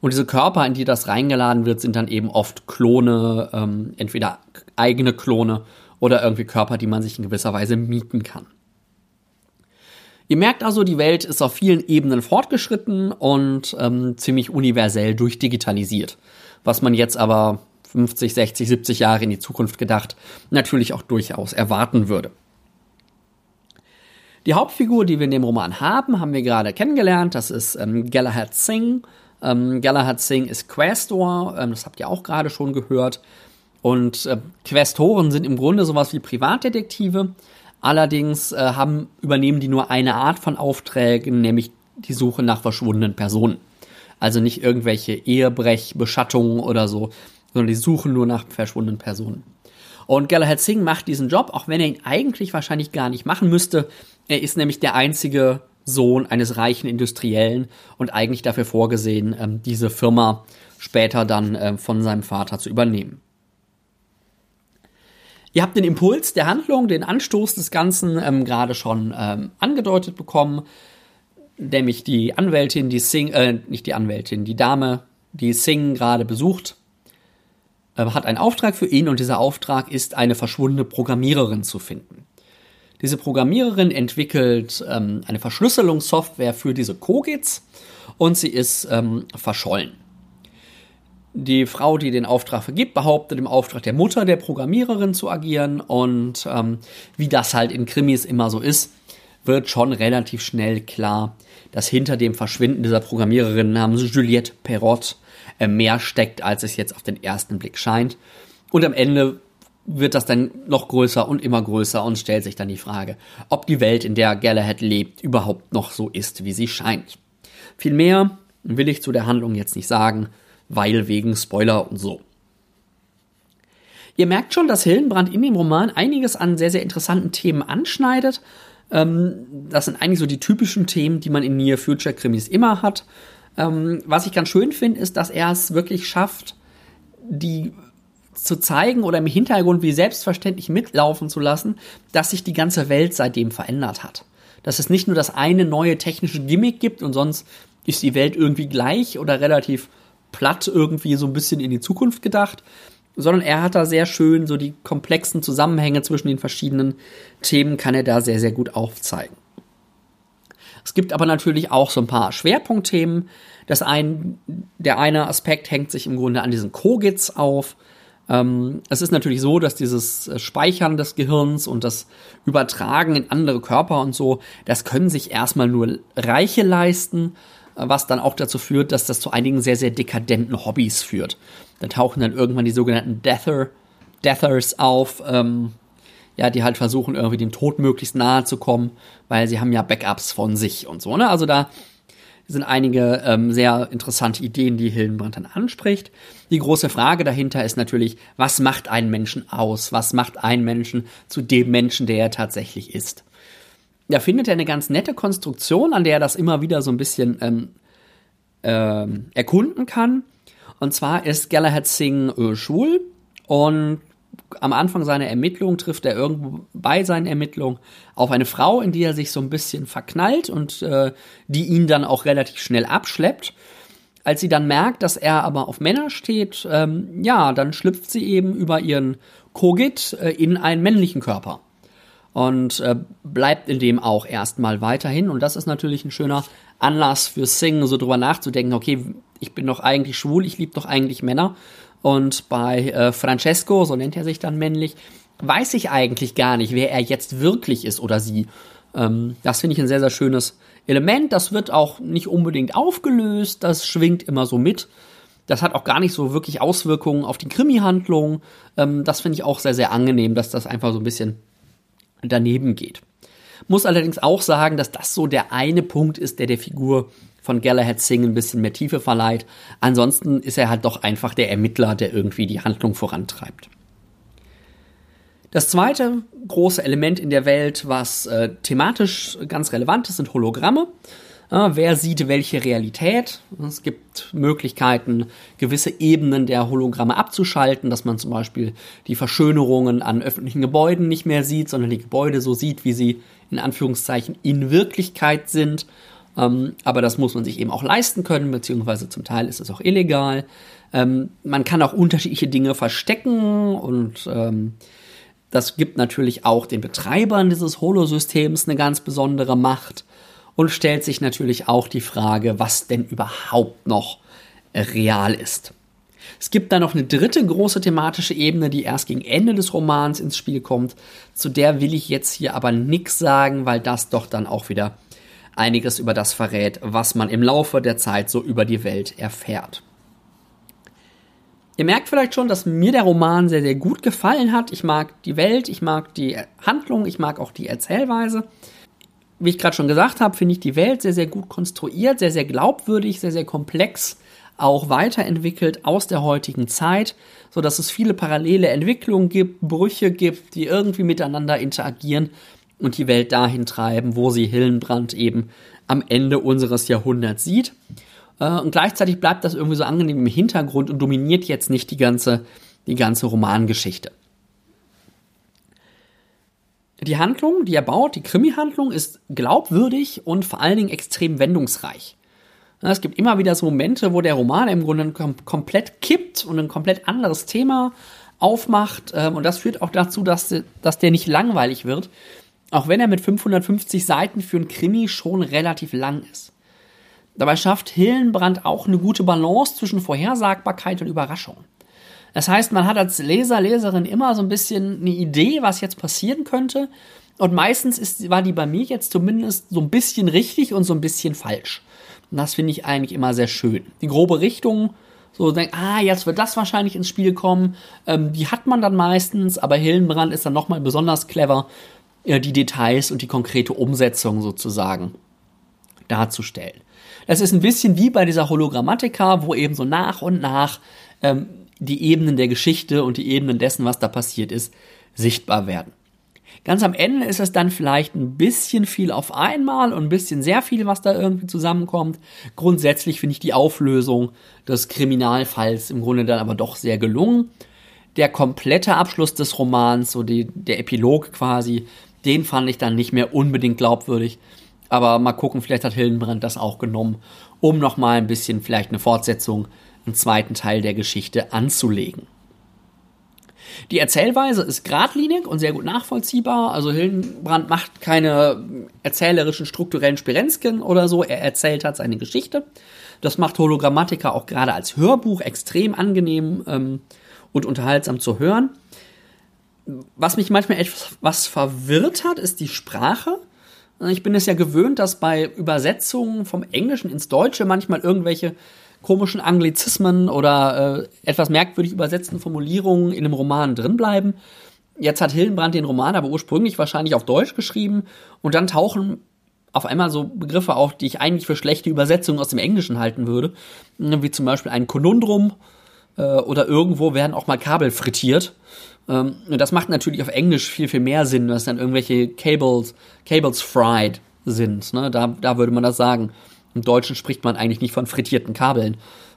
Und diese Körper, in die das reingeladen wird, sind dann eben oft Klone, ähm, entweder eigene Klone oder irgendwie Körper, die man sich in gewisser Weise mieten kann. Ihr merkt also, die Welt ist auf vielen Ebenen fortgeschritten und ähm, ziemlich universell durchdigitalisiert. Was man jetzt aber 50, 60, 70 Jahre in die Zukunft gedacht natürlich auch durchaus erwarten würde. Die Hauptfigur, die wir in dem Roman haben, haben wir gerade kennengelernt. Das ist ähm, Galahad Singh. Ähm, Galahad Singh ist Questor, ähm, das habt ihr auch gerade schon gehört. Und äh, Questoren sind im Grunde sowas wie Privatdetektive. Allerdings äh, haben, übernehmen die nur eine Art von Aufträgen, nämlich die Suche nach verschwundenen Personen. Also nicht irgendwelche Ehebrech, Beschattungen oder so, sondern die suchen nur nach verschwundenen Personen. Und Galahad Singh macht diesen Job, auch wenn er ihn eigentlich wahrscheinlich gar nicht machen müsste. Er ist nämlich der einzige Sohn eines reichen Industriellen und eigentlich dafür vorgesehen, ähm, diese Firma später dann äh, von seinem Vater zu übernehmen. Ihr habt den Impuls der Handlung, den Anstoß des Ganzen ähm, gerade schon ähm, angedeutet bekommen, nämlich die Anwältin, die Sing, äh, nicht die Anwältin, die Dame, die Singh gerade besucht, äh, hat einen Auftrag für ihn und dieser Auftrag ist, eine verschwundene Programmiererin zu finden. Diese Programmiererin entwickelt ähm, eine Verschlüsselungssoftware für diese Kogits und sie ist ähm, verschollen. Die Frau, die den Auftrag vergibt, behauptet im Auftrag der Mutter der Programmiererin zu agieren und ähm, wie das halt in Krimis immer so ist, wird schon relativ schnell klar, dass hinter dem Verschwinden dieser Programmiererin namens Juliette Perrot äh, mehr steckt, als es jetzt auf den ersten Blick scheint. Und am Ende wird das dann noch größer und immer größer und stellt sich dann die Frage, ob die Welt, in der Galahad lebt, überhaupt noch so ist, wie sie scheint. Viel mehr will ich zu der Handlung jetzt nicht sagen, weil wegen Spoiler und so. Ihr merkt schon, dass Hillenbrand in dem Roman einiges an sehr, sehr interessanten Themen anschneidet. Ähm, das sind eigentlich so die typischen Themen, die man in Near Future Krimis immer hat. Ähm, was ich ganz schön finde, ist, dass er es wirklich schafft, die zu zeigen oder im Hintergrund wie selbstverständlich mitlaufen zu lassen, dass sich die ganze Welt seitdem verändert hat. Dass es nicht nur das eine neue technische Gimmick gibt und sonst ist die Welt irgendwie gleich oder relativ platt irgendwie so ein bisschen in die Zukunft gedacht, sondern er hat da sehr schön so die komplexen Zusammenhänge zwischen den verschiedenen Themen kann er da sehr, sehr gut aufzeigen. Es gibt aber natürlich auch so ein paar Schwerpunktthemen. Das ein, der eine Aspekt hängt sich im Grunde an diesen Kogits auf. Ähm, es ist natürlich so, dass dieses Speichern des Gehirns und das Übertragen in andere Körper und so, das können sich erstmal nur Reiche leisten, was dann auch dazu führt, dass das zu einigen sehr, sehr dekadenten Hobbys führt. Da tauchen dann irgendwann die sogenannten Deather, Deathers auf, ähm, ja, die halt versuchen, irgendwie dem Tod möglichst nahe zu kommen, weil sie haben ja Backups von sich und so, ne? Also da sind einige ähm, sehr interessante Ideen, die Hildenbrand dann anspricht. Die große Frage dahinter ist natürlich, was macht einen Menschen aus? Was macht einen Menschen zu dem Menschen, der er tatsächlich ist? Da findet er eine ganz nette Konstruktion, an der er das immer wieder so ein bisschen ähm, ähm, erkunden kann. Und zwar ist Galahad Singh äh, schwul und am Anfang seiner Ermittlung trifft er irgendwo bei seinen Ermittlungen auf eine Frau, in die er sich so ein bisschen verknallt und äh, die ihn dann auch relativ schnell abschleppt. Als sie dann merkt, dass er aber auf Männer steht, ähm, ja, dann schlüpft sie eben über ihren Kogit äh, in einen männlichen Körper und äh, bleibt in dem auch erstmal weiterhin. Und das ist natürlich ein schöner Anlass für Sing, so drüber nachzudenken, okay, ich bin doch eigentlich schwul, ich liebe doch eigentlich Männer und bei äh, Francesco, so nennt er sich dann männlich, weiß ich eigentlich gar nicht, wer er jetzt wirklich ist oder sie. Ähm, das finde ich ein sehr, sehr schönes Element. Das wird auch nicht unbedingt aufgelöst, das schwingt immer so mit. Das hat auch gar nicht so wirklich Auswirkungen auf die Krimi-Handlung. Ähm, das finde ich auch sehr, sehr angenehm, dass das einfach so ein bisschen daneben geht. Muss allerdings auch sagen, dass das so der eine Punkt ist, der der Figur von Galahad Singh ein bisschen mehr Tiefe verleiht. Ansonsten ist er halt doch einfach der Ermittler, der irgendwie die Handlung vorantreibt. Das zweite große Element in der Welt, was äh, thematisch ganz relevant ist, sind Hologramme. Äh, wer sieht welche Realität? Es gibt Möglichkeiten, gewisse Ebenen der Hologramme abzuschalten, dass man zum Beispiel die Verschönerungen an öffentlichen Gebäuden nicht mehr sieht, sondern die Gebäude so sieht, wie sie in Anführungszeichen in Wirklichkeit sind. Ähm, aber das muss man sich eben auch leisten können, beziehungsweise zum Teil ist es auch illegal. Ähm, man kann auch unterschiedliche Dinge verstecken und ähm, das gibt natürlich auch den Betreibern dieses Holosystems eine ganz besondere Macht und stellt sich natürlich auch die Frage, was denn überhaupt noch real ist. Es gibt da noch eine dritte große thematische Ebene, die erst gegen Ende des Romans ins Spiel kommt. Zu der will ich jetzt hier aber nichts sagen, weil das doch dann auch wieder einiges über das verrät, was man im Laufe der Zeit so über die Welt erfährt. Ihr merkt vielleicht schon, dass mir der Roman sehr, sehr gut gefallen hat. Ich mag die Welt, ich mag die Handlung, ich mag auch die Erzählweise. Wie ich gerade schon gesagt habe, finde ich die Welt sehr, sehr gut konstruiert, sehr, sehr glaubwürdig, sehr, sehr komplex, auch weiterentwickelt aus der heutigen Zeit, so dass es viele parallele Entwicklungen gibt, Brüche gibt, die irgendwie miteinander interagieren und die Welt dahin treiben, wo sie Hillenbrand eben am Ende unseres Jahrhunderts sieht. Äh, und gleichzeitig bleibt das irgendwie so angenehm im Hintergrund und dominiert jetzt nicht die ganze, die ganze Romangeschichte. Die Handlung, die er baut, die Krimi-Handlung, ist glaubwürdig und vor allen Dingen extrem wendungsreich. Es gibt immer wieder so Momente, wo der Roman im Grunde komplett kippt und ein komplett anderes Thema aufmacht. Ähm, und das führt auch dazu, dass, dass der nicht langweilig wird, auch wenn er mit 550 Seiten für ein Krimi schon relativ lang ist. Dabei schafft Hillenbrand auch eine gute Balance zwischen Vorhersagbarkeit und Überraschung. Das heißt, man hat als Leser, Leserin immer so ein bisschen eine Idee, was jetzt passieren könnte. Und meistens ist, war die bei mir jetzt zumindest so ein bisschen richtig und so ein bisschen falsch. Und das finde ich eigentlich immer sehr schön. Die grobe Richtung, so denkt, ah, jetzt wird das wahrscheinlich ins Spiel kommen. Ähm, die hat man dann meistens, aber Hillenbrand ist dann nochmal besonders clever, äh, die Details und die konkrete Umsetzung sozusagen darzustellen. Das ist ein bisschen wie bei dieser Hologrammatika, wo eben so nach und nach ähm, die Ebenen der Geschichte und die Ebenen dessen, was da passiert ist, sichtbar werden. Ganz am Ende ist es dann vielleicht ein bisschen viel auf einmal und ein bisschen sehr viel, was da irgendwie zusammenkommt. Grundsätzlich finde ich die Auflösung des Kriminalfalls im Grunde dann aber doch sehr gelungen. Der komplette Abschluss des Romans, so die, der Epilog quasi, den fand ich dann nicht mehr unbedingt glaubwürdig. Aber mal gucken, vielleicht hat Hildenbrand das auch genommen, um nochmal ein bisschen vielleicht eine Fortsetzung, einen zweiten Teil der Geschichte anzulegen. Die Erzählweise ist geradlinig und sehr gut nachvollziehbar. Also Hildenbrand macht keine erzählerischen strukturellen Spirenzken oder so. Er erzählt halt seine Geschichte. Das macht Hologrammatika auch gerade als Hörbuch extrem angenehm ähm, und unterhaltsam zu hören. Was mich manchmal etwas verwirrt hat, ist die Sprache. Ich bin es ja gewöhnt, dass bei Übersetzungen vom Englischen ins Deutsche manchmal irgendwelche komischen Anglizismen oder äh, etwas merkwürdig übersetzten Formulierungen in einem Roman drinbleiben. Jetzt hat Hildenbrand den Roman aber ursprünglich wahrscheinlich auf Deutsch geschrieben und dann tauchen auf einmal so Begriffe auf, die ich eigentlich für schlechte Übersetzungen aus dem Englischen halten würde, wie zum Beispiel ein Konundrum äh, oder irgendwo werden auch mal Kabel frittiert. Ähm, und das macht natürlich auf Englisch viel, viel mehr Sinn, dass dann irgendwelche Cables, Cables fried sind. Ne? Da, da würde man das sagen. Im Deutschen spricht man eigentlich nicht von frittierten Kabeln.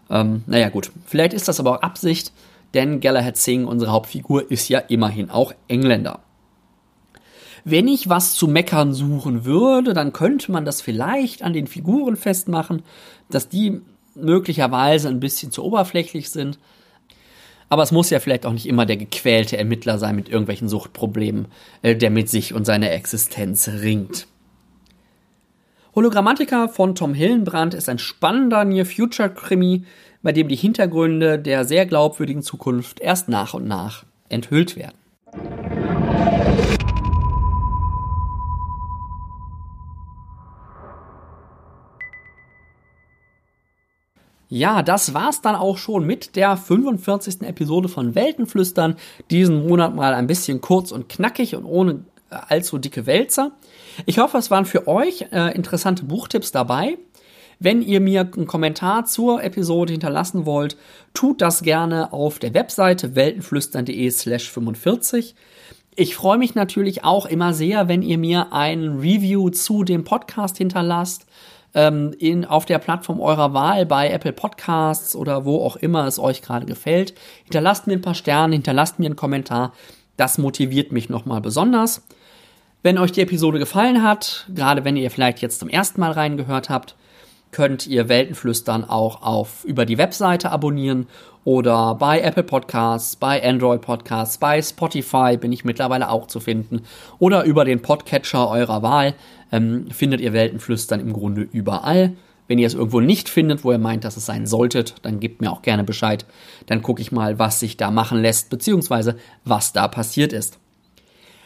Ähm, naja, gut. Vielleicht ist das aber auch Absicht, denn Galahad Singh, unsere Hauptfigur, ist ja immerhin auch Engländer. Wenn ich was zu meckern suchen würde, dann könnte man das vielleicht an den Figuren festmachen, dass die möglicherweise ein bisschen zu oberflächlich sind. Aber es muss ja vielleicht auch nicht immer der gequälte Ermittler sein mit irgendwelchen Suchtproblemen, äh, der mit sich und seiner Existenz ringt. Hologrammatica von Tom Hillenbrand ist ein spannender Near-Future-Krimi, bei dem die Hintergründe der sehr glaubwürdigen Zukunft erst nach und nach enthüllt werden. Ja, das war's dann auch schon mit der 45. Episode von Weltenflüstern. Diesen Monat mal ein bisschen kurz und knackig und ohne allzu dicke Wälzer. Ich hoffe, es waren für euch äh, interessante Buchtipps dabei. Wenn ihr mir einen Kommentar zur Episode hinterlassen wollt, tut das gerne auf der Webseite weltenflüstern.de slash 45. Ich freue mich natürlich auch immer sehr, wenn ihr mir ein Review zu dem Podcast hinterlasst, ähm, in, auf der Plattform eurer Wahl, bei Apple Podcasts oder wo auch immer es euch gerade gefällt. Hinterlasst mir ein paar Sterne, hinterlasst mir einen Kommentar. Das motiviert mich nochmal besonders. Wenn euch die Episode gefallen hat, gerade wenn ihr vielleicht jetzt zum ersten Mal reingehört habt, könnt ihr Weltenflüstern auch auf über die Webseite abonnieren oder bei Apple Podcasts, bei Android Podcasts, bei Spotify bin ich mittlerweile auch zu finden oder über den Podcatcher eurer Wahl ähm, findet ihr Weltenflüstern im Grunde überall. Wenn ihr es irgendwo nicht findet, wo ihr meint, dass es sein solltet, dann gebt mir auch gerne Bescheid. Dann gucke ich mal, was sich da machen lässt, beziehungsweise was da passiert ist.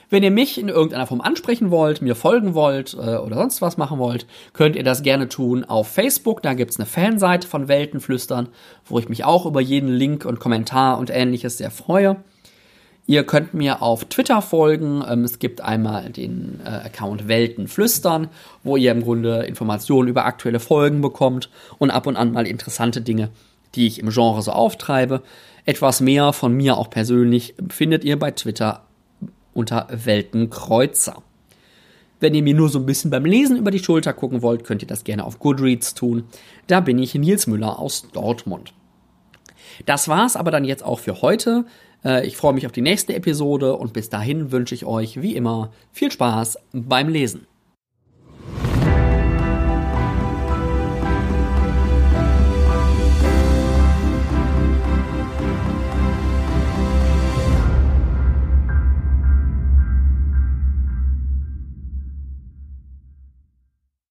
Wenn ihr mich in irgendeiner Form ansprechen wollt, mir folgen wollt äh, oder sonst was machen wollt, könnt ihr das gerne tun auf Facebook. Da gibt's eine Fanseite von Weltenflüstern, wo ich mich auch über jeden Link und Kommentar und ähnliches sehr freue. Ihr könnt mir auf Twitter folgen. Ähm, es gibt einmal den äh, Account Weltenflüstern, wo ihr im Grunde Informationen über aktuelle Folgen bekommt und ab und an mal interessante Dinge, die ich im Genre so auftreibe. Etwas mehr von mir auch persönlich findet ihr bei Twitter unter Weltenkreuzer. Wenn ihr mir nur so ein bisschen beim Lesen über die Schulter gucken wollt, könnt ihr das gerne auf Goodreads tun. Da bin ich Nils Müller aus Dortmund. Das war's aber dann jetzt auch für heute. Äh, ich freue mich auf die nächste Episode und bis dahin wünsche ich euch wie immer viel Spaß beim Lesen.